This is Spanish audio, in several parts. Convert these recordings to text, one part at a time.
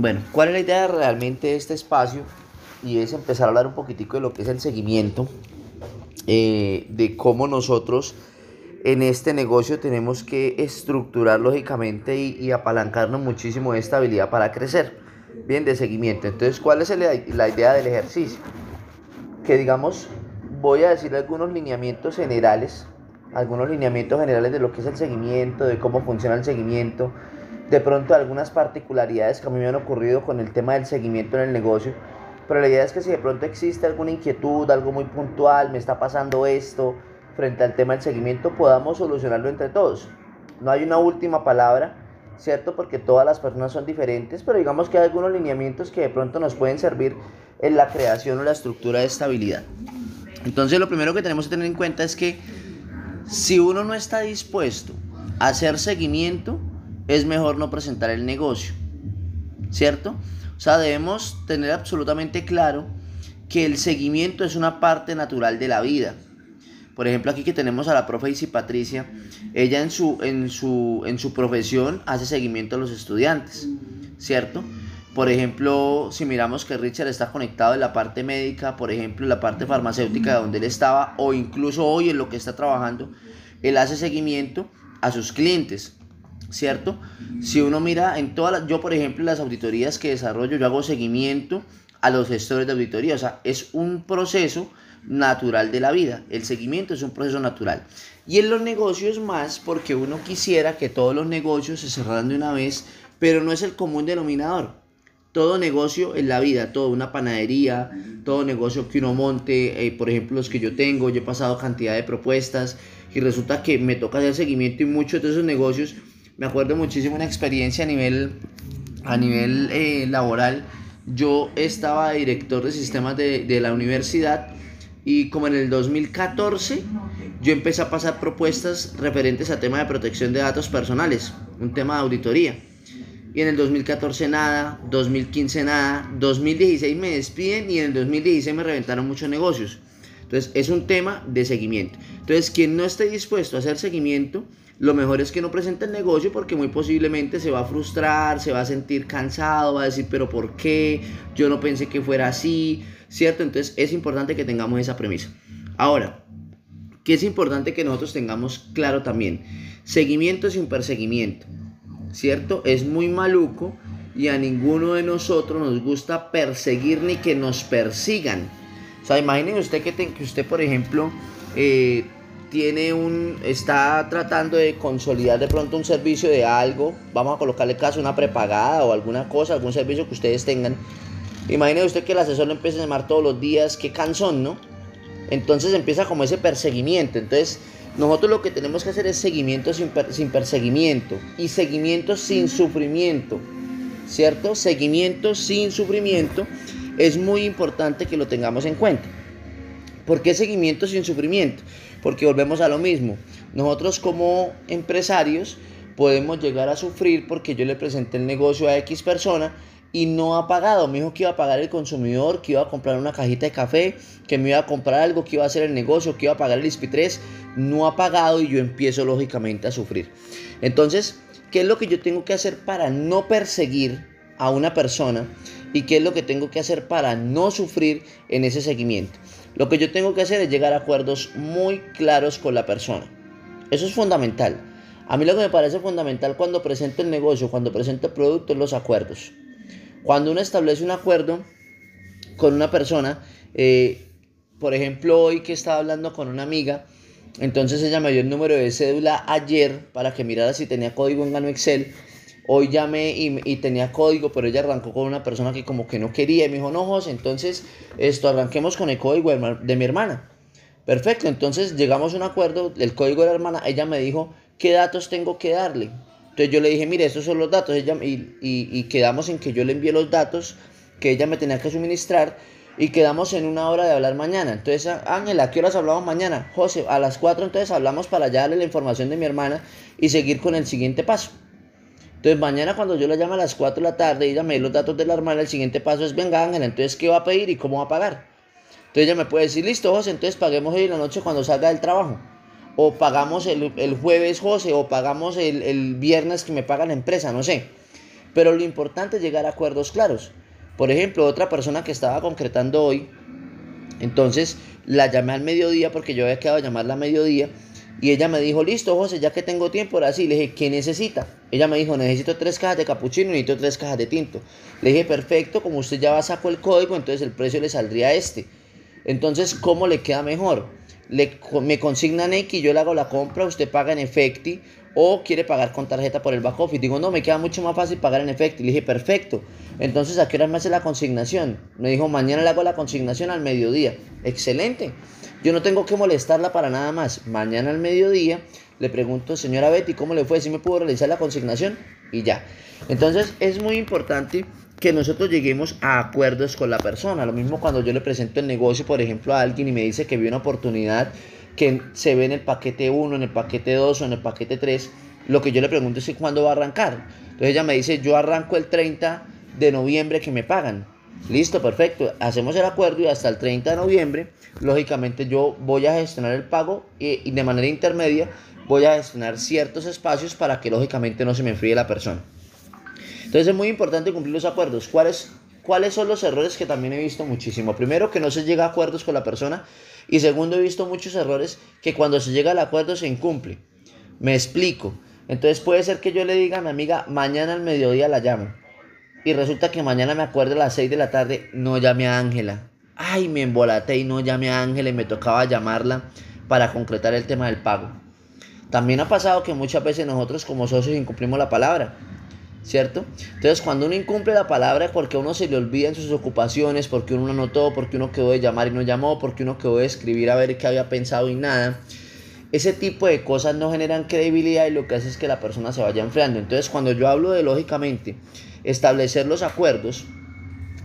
Bueno, ¿cuál es la idea realmente de este espacio? Y es empezar a hablar un poquitico de lo que es el seguimiento, eh, de cómo nosotros en este negocio tenemos que estructurar lógicamente y, apalancarnos muchísimo de estabilidad para crecer. Bien, de seguimiento. Entonces, ¿cuál es la idea del ejercicio? Que digamos, voy a decir algunos lineamientos generales, algunos lineamientos generales de lo que es el seguimiento, de cómo funciona el seguimiento, de pronto algunas particularidades que a mí me han ocurrido con el tema del seguimiento en el negocio. Pero la idea es que si de pronto existe alguna inquietud, algo muy puntual, me está pasando esto, frente al tema del seguimiento podamos solucionarlo entre todos. No hay una última palabra, ¿cierto? Porque todas las personas son diferentes, pero digamos que hay algunos lineamientos que de pronto nos pueden servir en la creación o la estructura de estabilidad. Entonces lo primero que tenemos que tener en cuenta es que si uno no está dispuesto a hacer seguimiento, es mejor no presentar el negocio, ¿cierto? O sea, debemos tener absolutamente claro que el seguimiento es una parte natural de la vida. Por ejemplo, aquí que tenemos a la profe Isi Patricia, ella en su, en, su, en su profesión hace seguimiento a los estudiantes, ¿cierto? Por ejemplo, si miramos que Richard está conectado en la parte médica, por ejemplo, en la parte farmacéutica donde él estaba, o incluso hoy en lo que está trabajando, él hace seguimiento a sus clientes, ¿cierto? Si uno mira en todas las, yo por ejemplo las auditorías que desarrollo, yo hago seguimiento a los gestores de auditoría, o sea, es un proceso natural de la vida. El seguimiento es un proceso natural. Y en los negocios más porque uno quisiera que todos los negocios se cerraran de una vez, pero no es el común denominador. Todo negocio en la vida, todo una panadería, todo negocio que uno monte, eh, por ejemplo los que yo tengo, yo he pasado cantidad de propuestas y resulta que me toca hacer seguimiento y muchos de esos negocios, me acuerdo muchísimo una experiencia a nivel, a nivel eh, laboral, yo estaba director de sistemas de, de la universidad y como en el 2014 yo empecé a pasar propuestas referentes a tema de protección de datos personales, un tema de auditoría. Y en el 2014 nada, 2015 nada, 2016 me despiden y en el 2016 me reventaron muchos negocios. Entonces es un tema de seguimiento. Entonces quien no esté dispuesto a hacer seguimiento, lo mejor es que no presente el negocio porque muy posiblemente se va a frustrar, se va a sentir cansado, va a decir, pero ¿por qué? Yo no pensé que fuera así. ¿cierto? Entonces es importante que tengamos esa premisa. Ahora, ¿qué es importante que nosotros tengamos claro también? Seguimiento sin perseguimiento, ¿cierto? Es muy maluco y a ninguno de nosotros nos gusta perseguir ni que nos persigan. Sea, imaginen usted que, que usted, por ejemplo, eh, tiene un, está tratando de consolidar de pronto un servicio de algo, vamos a colocarle caso una prepagada o alguna cosa, algún servicio que ustedes tengan Imagine usted que el asesor lo empieza a llamar todos los días, qué cansón, ¿no? Entonces empieza como ese perseguimiento. Entonces, nosotros lo que tenemos que hacer es seguimiento sin, sin perseguimiento y seguimiento sin sufrimiento, ¿cierto? Seguimiento sin sufrimiento es muy importante que lo tengamos en cuenta. ¿Por qué seguimiento sin sufrimiento? Porque volvemos a lo mismo. Nosotros como empresarios podemos llegar a sufrir porque yo le presenté el negocio a X persona y no ha pagado. Me dijo que iba a pagar el consumidor, que iba a comprar una cajita de café, que me iba a comprar algo, que iba a hacer el negocio, que iba a pagar el ISP3. No ha pagado y yo empiezo lógicamente a sufrir. Entonces, ¿qué es lo que yo tengo que hacer para no perseguir a una persona? ¿Y qué es lo que tengo que hacer para no sufrir en ese seguimiento? Lo que yo tengo que hacer es llegar a acuerdos muy claros con la persona. Eso es fundamental. A mí lo que me parece fundamental cuando presento el negocio, cuando presento el producto, es los acuerdos. Cuando uno establece un acuerdo con una persona, eh, por ejemplo, hoy que estaba hablando con una amiga, entonces ella me dio el número de cédula ayer para que mirara si tenía código en Gano Excel. Hoy llamé y, tenía código, pero ella arrancó con una persona que como que no quería y me dijo, no, José, entonces esto arranquemos con el código de mi hermana. Perfecto, entonces llegamos a un acuerdo, el código de la hermana, ella me dijo, ¿qué datos tengo que darle? Entonces yo le dije, mire, estos son los datos. Ella, y, y, quedamos en que yo le envié los datos que ella me tenía que suministrar y quedamos en una hora de hablar mañana. Entonces, Ángela, ¿a qué horas hablamos mañana? José, a las 4 entonces hablamos para ya darle la información de mi hermana y seguir con el siguiente paso. Entonces, mañana cuando yo la llamo a las 4 de la tarde y ella me dé los datos de la hermana, el siguiente paso es, venga Ángela, entonces, ¿qué va a pedir y cómo va a pagar? Entonces ella me puede decir, listo, José, entonces paguemos hoy en la noche cuando salga del trabajo o pagamos el, jueves José, o pagamos el, viernes que me paga la empresa, no sé. Pero lo importante es llegar a acuerdos claros. Por ejemplo, otra persona que estaba concretando hoy, entonces la llamé al mediodía porque yo había quedado a llamarla a mediodía y ella me dijo, listo, José, ya que tengo tiempo, ahora sí. Le dije, ¿qué necesita? Ella me dijo, necesito tres cajas de capuchino y necesito tres cajas de tinto. Le dije, perfecto, como usted ya a saco el código, entonces el precio le saldría este. Entonces, ¿cómo le queda mejor? Le, me consignan X, yo le hago la compra, usted paga en efecti o quiere pagar con tarjeta por el back office. Digo, no, me queda mucho más fácil pagar en efecti. Le dije, perfecto. Entonces, ¿a qué hora me hace la consignación? Me dijo, mañana le hago la consignación al mediodía. Excelente. Yo no tengo que molestarla para nada más. Mañana al mediodía le pregunto, señora Betty, ¿cómo le fue? ¿Si me pudo realizar la consignación? Y ya. Entonces es muy importante que nosotros lleguemos a acuerdos con la persona. Lo mismo cuando yo le presento el negocio, por ejemplo, a alguien y me dice que vio una oportunidad que se ve en el paquete 1, en el paquete 2 o en el paquete 3. Lo que yo le pregunto es cuándo va a arrancar. Entonces ella me dice, yo arranco el 30 de noviembre que me pagan. Listo, perfecto. Hacemos el acuerdo y hasta el 30 de noviembre, lógicamente yo voy a gestionar el pago y, de manera intermedia voy a gestionar ciertos espacios para que lógicamente no se me enfríe la persona. Entonces es muy importante cumplir los acuerdos. ¿Cuáles, ¿Cuáles son los errores que también he visto muchísimo? Primero, que no se llega a acuerdos con la persona. Y segundo, he visto muchos errores que cuando se llega al acuerdo se incumple. Me explico. Entonces puede ser que yo le diga a mi amiga, mañana al mediodía la llamo y resulta que mañana me acuerdo a las 6 de la tarde, no llamé a Ángela. Ay, me embolaté y no llamé a Ángela y me tocaba llamarla para concretar el tema del pago. También ha pasado que muchas veces nosotros como socios incumplimos la palabra, ¿cierto? Entonces cuando uno incumple la palabra porque a uno se le olvida en sus ocupaciones, porque uno no anotó, porque uno quedó de llamar y no llamó, porque uno quedó de escribir a ver qué había pensado y nada, ese tipo de cosas no generan credibilidad y lo que hace es que la persona se vaya enfriando. Entonces cuando yo hablo de lógicamente establecer los acuerdos,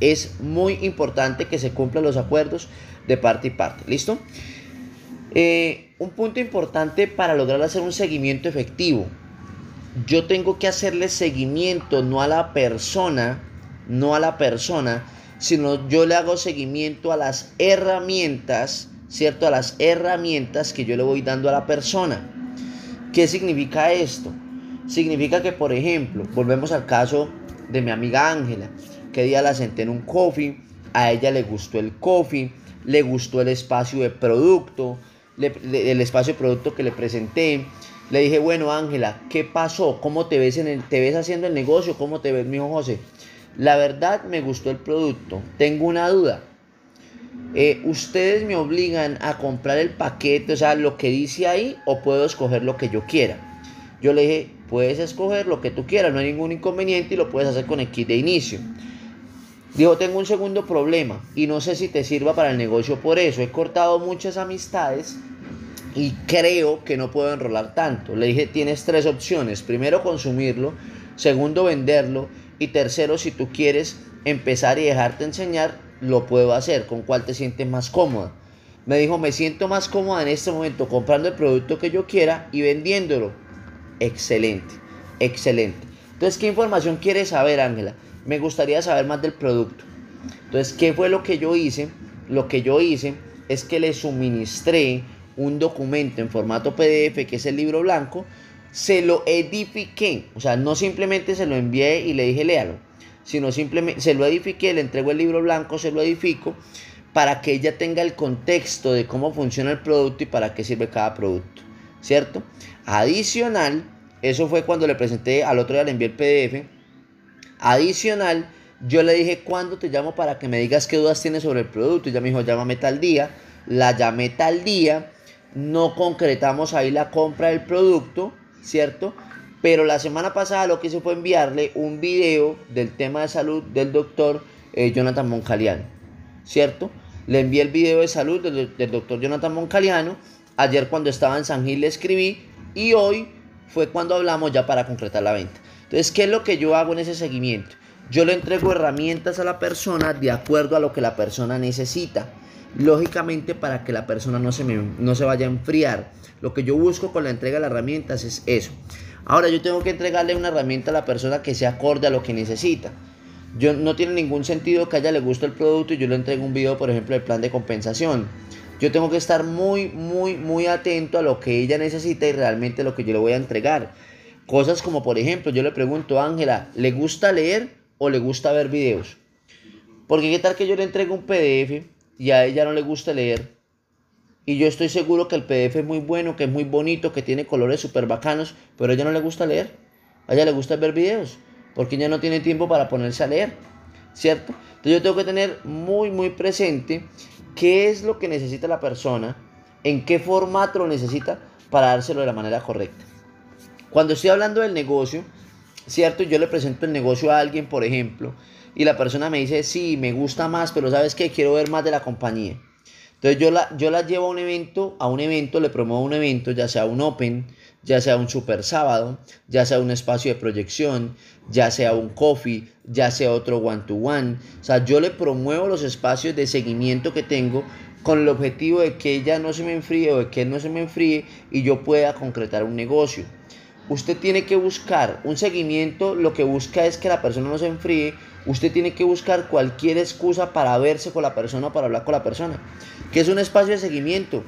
es muy importante que se cumplan los acuerdos de parte y parte. ¿Listo? Eh, un punto importante para lograr hacer un seguimiento efectivo. Yo tengo que hacerle seguimiento no a la persona, no a la persona, sino yo le hago seguimiento a las herramientas, ¿cierto? A las herramientas que yo le voy dando a la persona. ¿Qué significa esto? Significa que, por ejemplo, volvemos al caso de mi amiga Ángela, que día la senté en un coffee, a ella le gustó el coffee, le gustó el espacio de producto, el espacio de producto que le presenté. Le dije, bueno Ángela, ¿qué pasó? ¿Cómo te ves, en el, te ves haciendo el negocio? ¿Cómo te ves, mi hijo José? La verdad me gustó el producto. Tengo una duda. Eh, ¿Ustedes me obligan a comprar el paquete, o sea, lo que dice ahí, o puedo escoger lo que yo quiera? Yo le dije, puedes escoger lo que tú quieras, no hay ningún inconveniente y lo puedes hacer con el kit de inicio. Dijo, tengo un segundo problema y no sé si te sirva para el negocio por eso. He cortado muchas amistades y creo que no puedo enrolar tanto. Le dije, tienes tres opciones. Primero, consumirlo. Segundo, venderlo. Y tercero, si tú quieres empezar y dejarte enseñar, lo puedo hacer. ¿Con cuál te sientes más cómoda? Me dijo, me siento más cómoda en este momento comprando el producto que yo quiera y vendiéndolo Excelente, excelente. Entonces, ¿qué información quieres saber, Ángela? Me gustaría saber más del producto. Entonces, ¿qué fue lo que yo hice? Lo que yo hice es que le suministré un documento en formato PDF, que es el libro blanco, se lo edifiqué. O sea, no simplemente se lo envié y le dije léalo, sino simplemente se lo edifiqué, le entrego el libro blanco, se lo edifico para que ella tenga el contexto de cómo funciona el producto y para qué sirve cada producto. ¿Cierto? Adicional, eso fue cuando le presenté, al otro día le envié el PDF. Adicional, yo le dije, ¿cuándo te llamo para que me digas qué dudas tienes sobre el producto? Y ya me dijo, llámame tal día. La llamé tal día. No concretamos ahí la compra del producto, ¿cierto? Pero la semana pasada lo que hice fue enviarle un video del tema de salud del doctor eh, Jonathan Moncaliano, ¿cierto? Le envié el video de salud del, del doctor Jonathan Moncaliano. Ayer cuando estaba en San Gil le escribí y hoy fue cuando hablamos ya para concretar la venta. Entonces, ¿qué es lo que yo hago en ese seguimiento? Yo le entrego herramientas a la persona de acuerdo a lo que la persona necesita. Lógicamente para que la persona no se, no se vaya a enfriar. Lo que yo busco con la entrega de las herramientas es eso. Ahora yo tengo que entregarle una herramienta a la persona que se acorde a lo que necesita. Yo, no tiene ningún sentido que a ella le guste el producto y yo le entrego un video, por ejemplo, del plan de compensación. Yo tengo que estar muy, muy, muy atento a lo que ella necesita y realmente lo que yo le voy a entregar. Cosas como, por ejemplo, yo le pregunto a Ángela, ¿le gusta leer o le gusta ver videos? Porque qué tal que yo le entrego un PDF y a ella no le gusta leer. Y yo estoy seguro que el PDF es muy bueno, que es muy bonito, que tiene colores súper bacanos, pero a ella no le gusta leer. A ella le gusta ver videos, porque ella no tiene tiempo para ponerse a leer, ¿cierto? Entonces yo tengo que tener muy, muy presente qué es lo que necesita la persona, en qué formato lo necesita para dárselo de la manera correcta. Cuando estoy hablando del negocio, ¿cierto? Yo le presento el negocio a alguien, por ejemplo, y la persona me dice, sí, me gusta más, pero ¿sabes qué? Quiero ver más de la compañía. Entonces yo la, yo la llevo a un evento, a un evento, le promuevo un evento, ya sea un Open, ya sea un super sábado, ya sea un espacio de proyección, ya sea un coffee, ya sea otro one to one. O sea, yo le promuevo los espacios de seguimiento que tengo con el objetivo de que ella no se me enfríe o de que él no se me enfríe y yo pueda concretar un negocio. Usted tiene que buscar un seguimiento, lo que busca es que la persona no se enfríe Usted tiene que buscar cualquier excusa para verse con la persona o para hablar con la persona. Que es un espacio de seguimiento.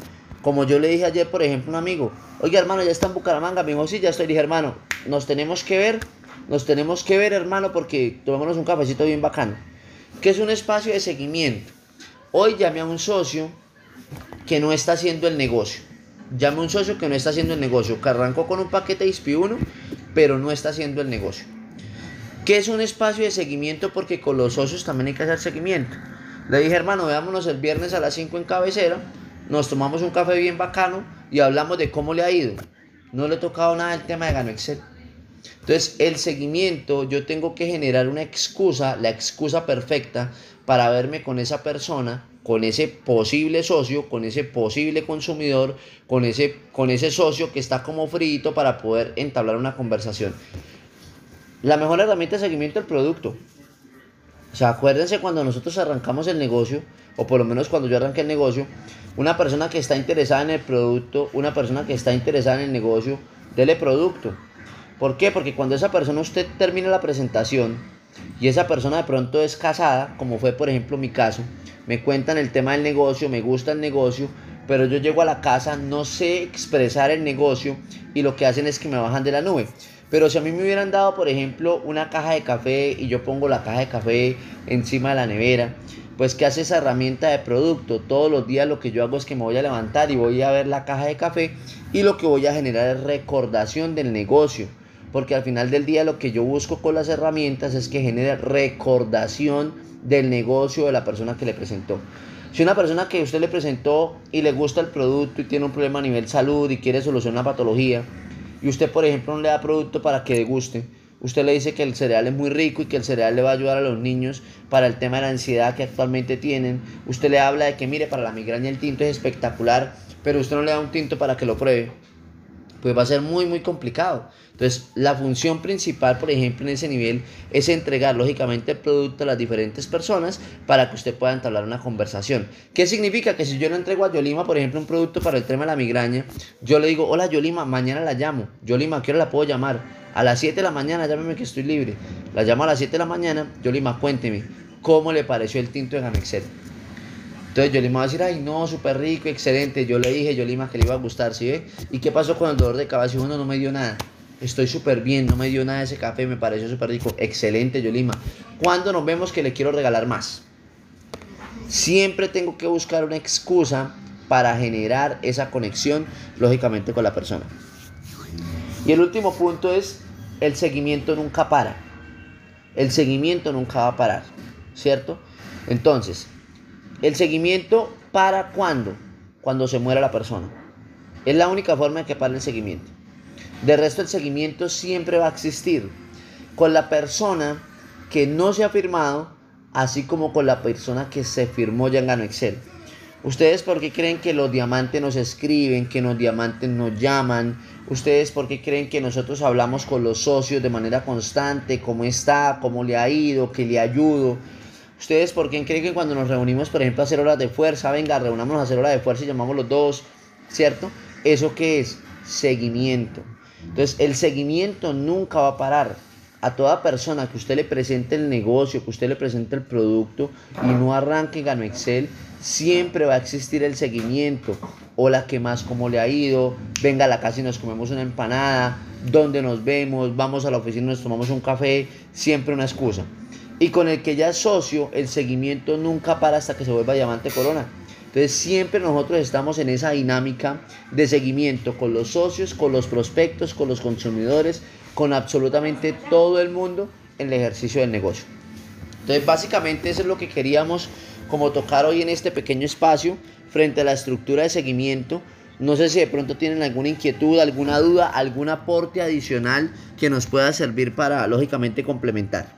Como yo le dije ayer, por ejemplo, a un amigo, oye hermano, ya está en Bucaramanga. Me dijo, sí, ya estoy. dije, hermano, nos tenemos que ver, nos tenemos que ver, hermano, porque tomémonos un cafecito bien bacano. Que es un espacio de seguimiento. Hoy llamé a un socio que no está haciendo el negocio. Llame a un socio que no está haciendo el negocio, que arrancó con un paquete de ISP1, pero no está haciendo el negocio. ¿Qué es un espacio de seguimiento? Porque con los socios también hay que hacer seguimiento. Le dije, hermano, veámonos el viernes a las 5 en cabecera, nos tomamos un café bien bacano y hablamos de cómo le ha ido. No le he tocado nada el tema de Gano Excel. Entonces, el seguimiento, yo tengo que generar una excusa, la excusa perfecta para verme con esa persona, con ese posible socio, con ese posible consumidor, con ese, con ese socio que está como frito para poder entablar una conversación la mejor herramienta de seguimiento del producto. O sea, acuérdense cuando nosotros arrancamos el negocio, o por lo menos cuando yo arranqué el negocio, una persona que está interesada en el producto, una persona que está interesada en el negocio, dele producto. ¿Por qué? Porque cuando esa persona usted termina la presentación y esa persona de pronto es casada, como fue por ejemplo mi caso, me cuentan el tema del negocio, me gusta el negocio, pero yo llego a la casa, no sé expresar el negocio y lo que hacen es que me bajan de la nube. Pero si a mí me hubieran dado, por ejemplo, una caja de café y yo pongo la caja de café encima de la nevera, pues ¿qué hace esa herramienta de producto? Todos los días lo que yo hago es que me voy a levantar y voy a ver la caja de café y lo que voy a generar es recordación del negocio. Porque al final del día lo que yo busco con las herramientas es que genere recordación del negocio de la persona que le presentó. Si una persona que usted le presentó y le gusta el producto y tiene un problema a nivel salud y quiere solucionar una patología, y usted, por ejemplo, no le da producto para que deguste, usted le dice que el cereal es muy rico y que el cereal le va a ayudar a los niños para el tema de la ansiedad que actualmente tienen, usted le habla de que mire, para la migraña el tinto es espectacular, pero usted no le da un tinto para que lo pruebe, pues va a ser muy, muy complicado. Entonces, la función principal, por ejemplo, en ese nivel es entregar lógicamente el producto a las diferentes personas para que usted pueda entablar una conversación. ¿Qué significa? Que si yo le entrego a Yolima, por ejemplo, un producto para el tema de la migraña, yo le digo, hola Yolima, mañana la llamo. Yolima, ¿qué hora la puedo llamar? A las 7 de la mañana, llámeme que estoy libre. La llamo a las 7 de la mañana, Yolima, cuénteme, ¿cómo le pareció el tinto de Gamexet? Entonces Yolima va a decir, ay, no, súper rico, excelente. Yo le dije, Yolima, que le iba a gustar, ¿sí ve? ¿Y qué pasó con el dolor de cabeza? Uno no me dio nada estoy súper bien, no me dio nada ese café, me pareció súper rico, excelente Yolima. ¿Cuándo nos vemos que le quiero regalar más? Siempre tengo que buscar una excusa para generar esa conexión, lógicamente, con la persona. Y el último punto es, el seguimiento nunca para. El seguimiento nunca va a parar, ¿cierto? Entonces, el seguimiento para cuándo? Cuando se muera la persona. Es la única forma de que pare el seguimiento. De resto, el seguimiento siempre va a existir con la persona que no se ha firmado, así como con la persona que se firmó ya en Gano Excel. ¿Ustedes por qué creen que los diamantes nos escriben, que los diamantes nos llaman? ¿Ustedes por qué creen que nosotros hablamos con los socios de manera constante? ¿Cómo está? ¿Cómo le ha ido? ¿Qué le ayudo? ¿Ustedes por qué creen que cuando nos reunimos, por ejemplo, a hacer horas de fuerza, venga, reunámonos a hacer horas de fuerza y llamamos los dos, ¿cierto? ¿Eso qué es? Seguimiento. Entonces, el seguimiento nunca va a parar. A toda persona que usted le presente el negocio, que usted le presente el producto y no arranque Gano Excel, siempre va a existir el seguimiento. Hola, ¿qué más? ¿Cómo le ha ido? Venga a la casa y nos comemos una empanada. ¿Dónde nos vemos? Vamos a la oficina y nos tomamos un café. Siempre una excusa. Y con el que ya es socio, el seguimiento nunca para hasta que se vuelva diamante corona. Entonces siempre nosotros estamos en esa dinámica de seguimiento con los socios, con los prospectos, con los consumidores, con absolutamente todo el mundo en el ejercicio del negocio. Entonces básicamente eso es lo que queríamos como tocar hoy en este pequeño espacio frente a la estructura de seguimiento. No sé si de pronto tienen alguna inquietud, alguna duda, algún aporte adicional que nos pueda servir para lógicamente complementar.